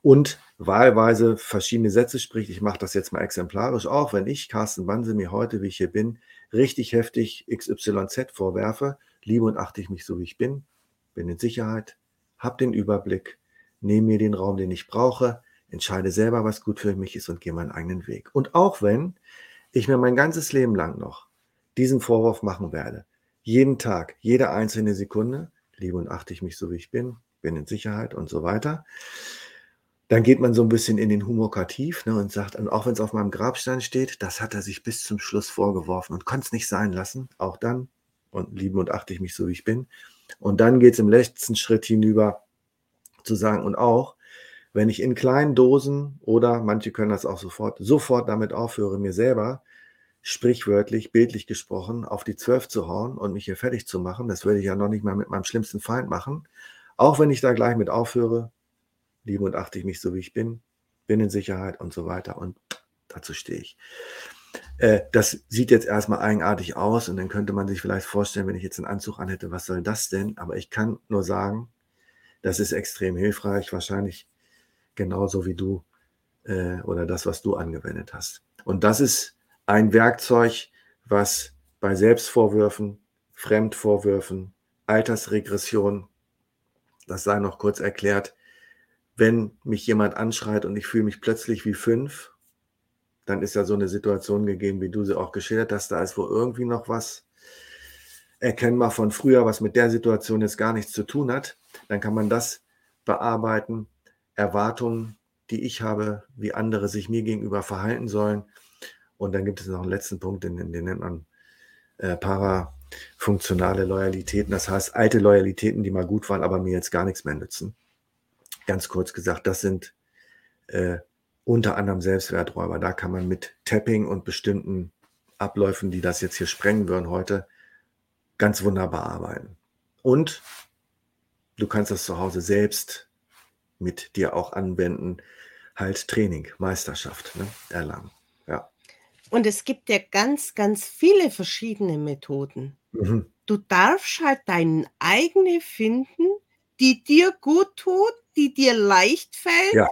Und wahlweise verschiedene Sätze spricht. Ich mache das jetzt mal exemplarisch auch. Wenn ich, Carsten Banse, mir heute, wie ich hier bin, richtig heftig XYZ vorwerfe, liebe und achte ich mich so, wie ich bin, bin in Sicherheit, habe den Überblick, nehme mir den Raum, den ich brauche, entscheide selber, was gut für mich ist und gehe meinen eigenen Weg. Und auch wenn ich mir mein ganzes Leben lang noch diesen Vorwurf machen werde. Jeden Tag, jede einzelne Sekunde, liebe und achte ich mich so, wie ich bin, bin in Sicherheit und so weiter. Dann geht man so ein bisschen in den Humokativ ne, und sagt, und auch wenn es auf meinem Grabstein steht, das hat er sich bis zum Schluss vorgeworfen und konnte es nicht sein lassen. Auch dann, und liebe und achte ich mich so, wie ich bin. Und dann geht es im letzten Schritt hinüber zu sagen, und auch, wenn ich in kleinen Dosen oder manche können das auch sofort, sofort damit aufhöre, mir selber sprichwörtlich, bildlich gesprochen, auf die Zwölf zu hauen und mich hier fertig zu machen. Das würde ich ja noch nicht mal mit meinem schlimmsten Feind machen. Auch wenn ich da gleich mit aufhöre, liebe und achte ich mich so, wie ich bin, bin in Sicherheit und so weiter. Und dazu stehe ich. Äh, das sieht jetzt erstmal eigenartig aus und dann könnte man sich vielleicht vorstellen, wenn ich jetzt einen Anzug anhätte, was soll das denn? Aber ich kann nur sagen, das ist extrem hilfreich, wahrscheinlich genauso wie du äh, oder das, was du angewendet hast. Und das ist ein Werkzeug, was bei Selbstvorwürfen, Fremdvorwürfen, Altersregression, das sei noch kurz erklärt, wenn mich jemand anschreit und ich fühle mich plötzlich wie fünf, dann ist ja so eine Situation gegeben, wie du sie auch geschildert hast, da ist wo irgendwie noch was erkennbar von früher, was mit der Situation jetzt gar nichts zu tun hat, dann kann man das bearbeiten, Erwartungen, die ich habe, wie andere sich mir gegenüber verhalten sollen. Und dann gibt es noch einen letzten Punkt, den, den nennt man äh, parafunktionale Loyalitäten. Das heißt, alte Loyalitäten, die mal gut waren, aber mir jetzt gar nichts mehr nützen. Ganz kurz gesagt, das sind äh, unter anderem Selbstwerträuber. Da kann man mit Tapping und bestimmten Abläufen, die das jetzt hier sprengen würden heute, ganz wunderbar arbeiten. Und du kannst das zu Hause selbst mit dir auch anwenden, halt Training, Meisterschaft ne, erlangen. Ja. Und es gibt ja ganz, ganz viele verschiedene Methoden. Mhm. Du darfst halt deinen eigene finden, die dir gut tut, die dir leicht fällt ja.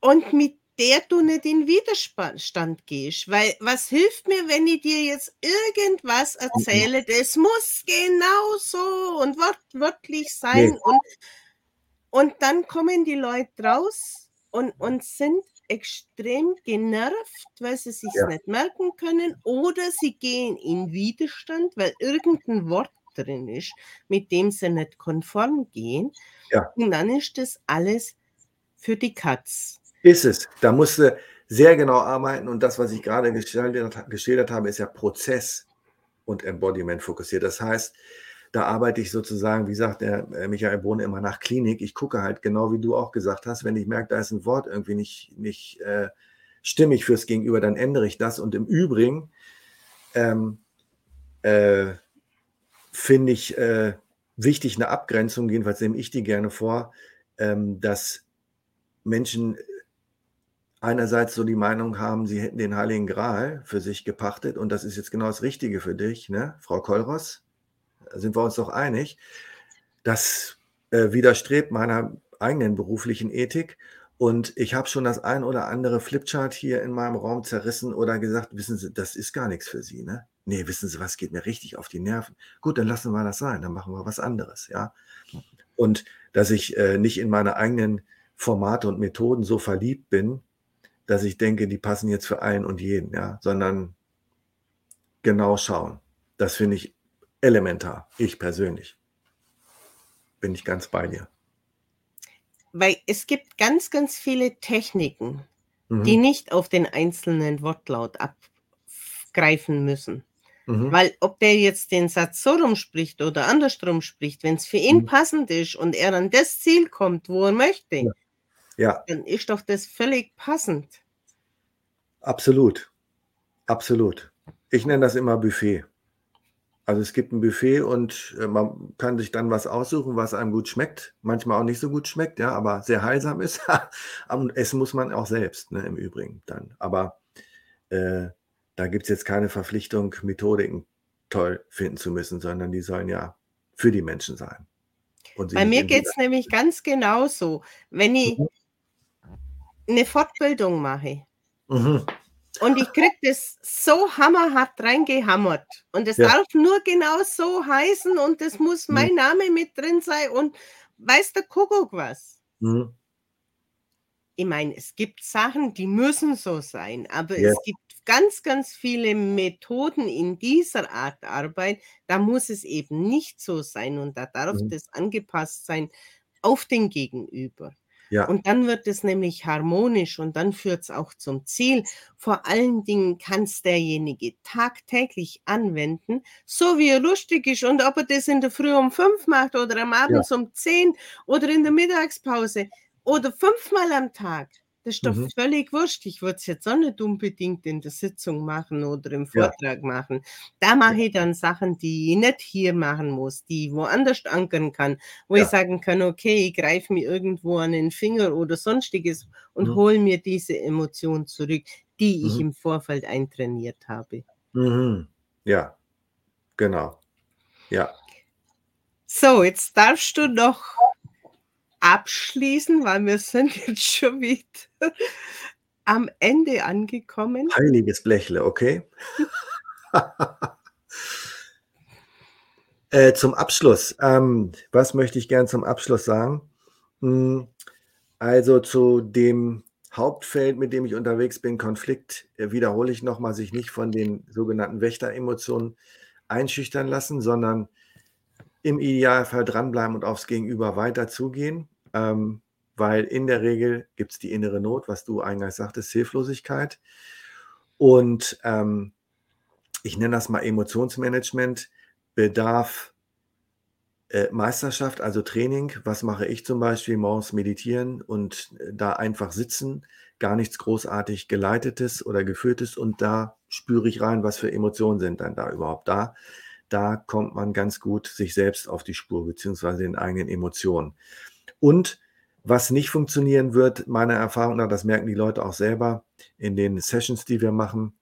und mit der du nicht in Widerstand gehst. Weil was hilft mir, wenn ich dir jetzt irgendwas erzähle, das muss genau so und wortwörtlich sein. Nee. Und, und dann kommen die Leute raus und, und sind extrem genervt, weil sie sich ja. nicht merken können oder sie gehen in Widerstand, weil irgendein Wort drin ist, mit dem sie nicht konform gehen. Ja. Und dann ist das alles für die Katz. Ist es. Da musst du sehr genau arbeiten und das, was ich gerade geschildert, geschildert habe, ist ja Prozess und Embodiment fokussiert. Das heißt, da arbeite ich sozusagen, wie sagt der äh, Michael Bohne immer nach Klinik. Ich gucke halt genau, wie du auch gesagt hast, wenn ich merke, da ist ein Wort irgendwie nicht, nicht äh, stimmig fürs Gegenüber, dann ändere ich das. Und im Übrigen ähm, äh, finde ich äh, wichtig eine Abgrenzung, jedenfalls nehme ich die gerne vor, ähm, dass Menschen einerseits so die Meinung haben, sie hätten den Heiligen Gral für sich gepachtet und das ist jetzt genau das Richtige für dich, ne? Frau Kolros, sind wir uns doch einig. Das äh, widerstrebt meiner eigenen beruflichen Ethik und ich habe schon das ein oder andere Flipchart hier in meinem Raum zerrissen oder gesagt, wissen Sie, das ist gar nichts für Sie, ne? Nee, wissen Sie was, geht mir richtig auf die Nerven. Gut, dann lassen wir das sein, dann machen wir was anderes, ja. Und dass ich äh, nicht in meine eigenen Formate und Methoden so verliebt bin, dass ich denke, die passen jetzt für allen und jeden, ja, sondern genau schauen. Das finde ich elementar, ich persönlich. Bin ich ganz bei dir. Weil es gibt ganz, ganz viele Techniken, mhm. die nicht auf den einzelnen Wortlaut abgreifen müssen. Mhm. Weil ob der jetzt den Satz so rumspricht oder andersrum spricht, wenn es für ihn mhm. passend ist und er an das Ziel kommt, wo er möchte, ja. Ja. Dann ist doch das völlig passend. Absolut. Absolut. Ich nenne das immer Buffet. Also es gibt ein Buffet und äh, man kann sich dann was aussuchen, was einem gut schmeckt. Manchmal auch nicht so gut schmeckt, ja, aber sehr heilsam ist. Und Essen muss man auch selbst, ne, im Übrigen dann. Aber äh, da gibt es jetzt keine Verpflichtung, Methodiken toll finden zu müssen, sondern die sollen ja für die Menschen sein. Bei mir geht es nämlich ganz genauso. Wenn ich mhm eine Fortbildung mache. Mhm. Und ich kriege das so hammerhart reingehammert. Und es ja. darf nur genau so heißen und es muss mhm. mein Name mit drin sein und weiß der Kuckuck was. Mhm. Ich meine, es gibt Sachen, die müssen so sein, aber ja. es gibt ganz, ganz viele Methoden in dieser Art Arbeit, da muss es eben nicht so sein und da darf mhm. das angepasst sein auf den Gegenüber. Ja. Und dann wird es nämlich harmonisch und dann führt es auch zum Ziel. Vor allen Dingen kann es derjenige tagtäglich anwenden, so wie er lustig ist. Und ob er das in der Früh um fünf macht oder am Abend ja. um zehn oder in der Mittagspause oder fünfmal am Tag. Das ist doch mhm. völlig wurscht. Ich würde es jetzt auch nicht unbedingt in der Sitzung machen oder im Vortrag ja. machen. Da mache ich dann Sachen, die ich nicht hier machen muss, die ich woanders ankern kann, wo ja. ich sagen kann, okay, ich greife mir irgendwo an den Finger oder sonstiges und mhm. hole mir diese Emotion zurück, die mhm. ich im Vorfeld eintrainiert habe. Mhm. Ja, genau. Ja. So, jetzt darfst du noch abschließen, weil wir sind jetzt schon wieder am Ende angekommen. Heiliges Blechle, okay. äh, zum Abschluss, ähm, was möchte ich gern zum Abschluss sagen? Hm, also zu dem Hauptfeld, mit dem ich unterwegs bin, Konflikt, äh, wiederhole ich nochmal, sich nicht von den sogenannten Wächteremotionen einschüchtern lassen, sondern im Idealfall dranbleiben und aufs Gegenüber weiter zugehen, ähm, weil in der Regel gibt es die innere Not, was du eingangs sagtest, Hilflosigkeit. Und ähm, ich nenne das mal Emotionsmanagement, bedarf äh, Meisterschaft, also Training. Was mache ich zum Beispiel? Morgens meditieren und äh, da einfach sitzen, gar nichts großartig geleitetes oder geführtes und da spüre ich rein, was für Emotionen sind dann da überhaupt da da kommt man ganz gut sich selbst auf die Spur, beziehungsweise den eigenen Emotionen. Und was nicht funktionieren wird, meiner Erfahrung nach, das merken die Leute auch selber in den Sessions, die wir machen,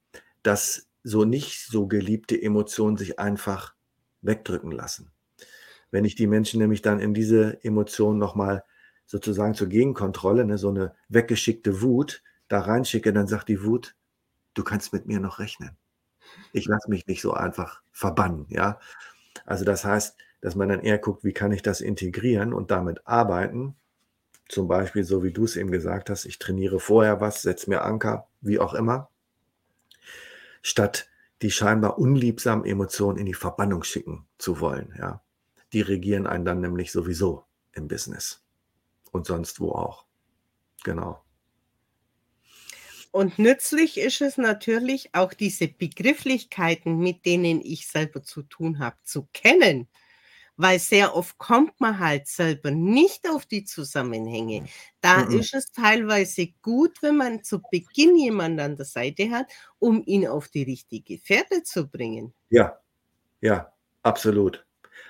dass so nicht so geliebte Emotionen sich einfach wegdrücken lassen. Wenn ich die Menschen nämlich dann in diese Emotionen nochmal sozusagen zur Gegenkontrolle, ne, so eine weggeschickte Wut, da reinschicke, dann sagt die Wut, du kannst mit mir noch rechnen ich lasse mich nicht so einfach verbannen, ja. Also das heißt, dass man dann eher guckt, wie kann ich das integrieren und damit arbeiten. Zum Beispiel, so wie du es eben gesagt hast, ich trainiere vorher was, setze mir Anker, wie auch immer, statt die scheinbar unliebsamen Emotionen in die Verbannung schicken zu wollen, ja. Die regieren einen dann nämlich sowieso im Business und sonst wo auch. Genau. Und nützlich ist es natürlich auch diese Begrifflichkeiten, mit denen ich selber zu tun habe, zu kennen. Weil sehr oft kommt man halt selber nicht auf die Zusammenhänge. Da mhm. ist es teilweise gut, wenn man zu Beginn jemanden an der Seite hat, um ihn auf die richtige Fährte zu bringen. Ja, ja, absolut.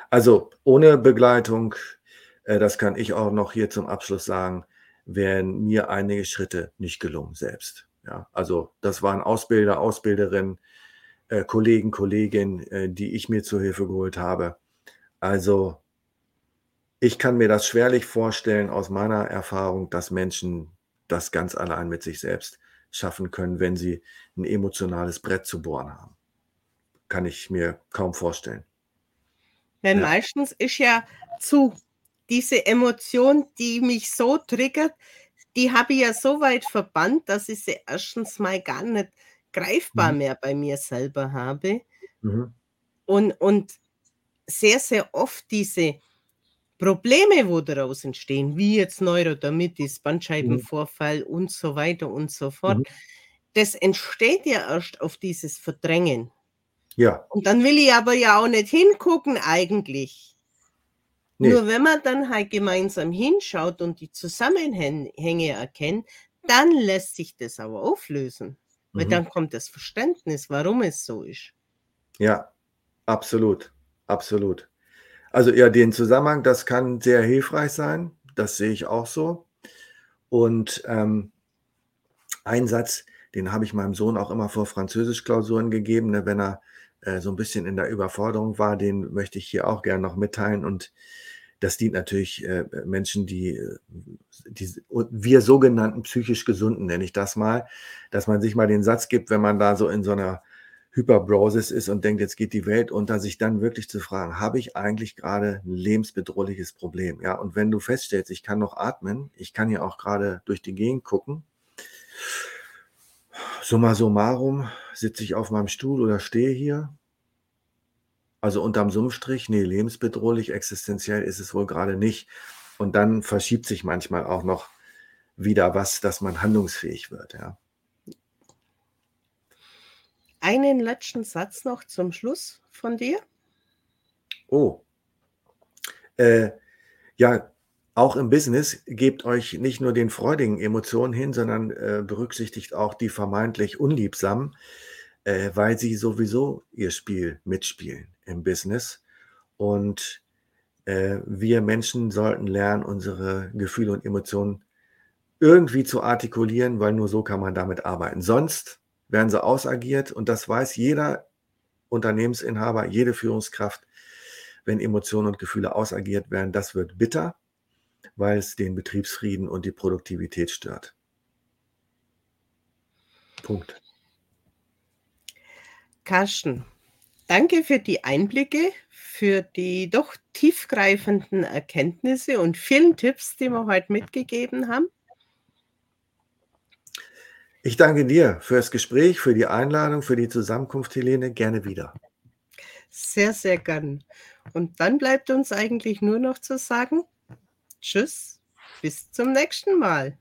Also ohne Begleitung, äh, das kann ich auch noch hier zum Abschluss sagen, wären mir einige Schritte nicht gelungen selbst. Ja, also das waren Ausbilder, Ausbilderinnen, äh, Kollegen, Kolleginnen, äh, die ich mir zur Hilfe geholt habe. Also ich kann mir das schwerlich vorstellen aus meiner Erfahrung, dass Menschen das ganz allein mit sich selbst schaffen können, wenn sie ein emotionales Brett zu bohren haben. Kann ich mir kaum vorstellen. Denn ja. meistens ist ja zu diese Emotion, die mich so triggert, die habe ich ja so weit verbannt, dass ich sie erstens mal gar nicht greifbar mhm. mehr bei mir selber habe. Mhm. Und, und sehr, sehr oft diese Probleme, wo daraus entstehen, wie jetzt Neurodermitis, mhm. Bandscheibenvorfall mhm. und so weiter und so fort, mhm. das entsteht ja erst auf dieses Verdrängen. Ja. Und dann will ich aber ja auch nicht hingucken eigentlich. Nee. Nur wenn man dann halt gemeinsam hinschaut und die Zusammenhänge erkennt, dann lässt sich das aber auflösen. Weil mhm. dann kommt das Verständnis, warum es so ist. Ja, absolut, absolut. Also ja, den Zusammenhang, das kann sehr hilfreich sein. Das sehe ich auch so. Und ähm, ein Satz, den habe ich meinem Sohn auch immer vor Französischklausuren gegeben, ne, wenn er äh, so ein bisschen in der Überforderung war, den möchte ich hier auch gerne noch mitteilen. Und das dient natürlich äh, Menschen, die, äh, die wir sogenannten psychisch Gesunden, nenne ich das mal, dass man sich mal den Satz gibt, wenn man da so in so einer Hyperbrosis ist und denkt, jetzt geht die Welt unter, sich dann wirklich zu fragen, habe ich eigentlich gerade ein lebensbedrohliches Problem? Ja, und wenn du feststellst, ich kann noch atmen, ich kann ja auch gerade durch die Gegend gucken, summa summarum, sitze ich auf meinem Stuhl oder stehe hier, also unterm Sumpfstrich, nee, lebensbedrohlich, existenziell ist es wohl gerade nicht. Und dann verschiebt sich manchmal auch noch wieder was, dass man handlungsfähig wird, ja. Einen letzten Satz noch zum Schluss von dir. Oh. Äh, ja, auch im Business gebt euch nicht nur den freudigen Emotionen hin, sondern äh, berücksichtigt auch die vermeintlich unliebsamen, äh, weil sie sowieso ihr Spiel mitspielen im Business. Und äh, wir Menschen sollten lernen, unsere Gefühle und Emotionen irgendwie zu artikulieren, weil nur so kann man damit arbeiten. Sonst werden sie ausagiert und das weiß jeder Unternehmensinhaber, jede Führungskraft, wenn Emotionen und Gefühle ausagiert werden, das wird bitter, weil es den Betriebsfrieden und die Produktivität stört. Punkt. Carsten, danke für die Einblicke, für die doch tiefgreifenden Erkenntnisse und vielen Tipps, die wir heute mitgegeben haben. Ich danke dir für das Gespräch, für die Einladung, für die Zusammenkunft, Helene. Gerne wieder. Sehr, sehr gern. Und dann bleibt uns eigentlich nur noch zu sagen, tschüss, bis zum nächsten Mal.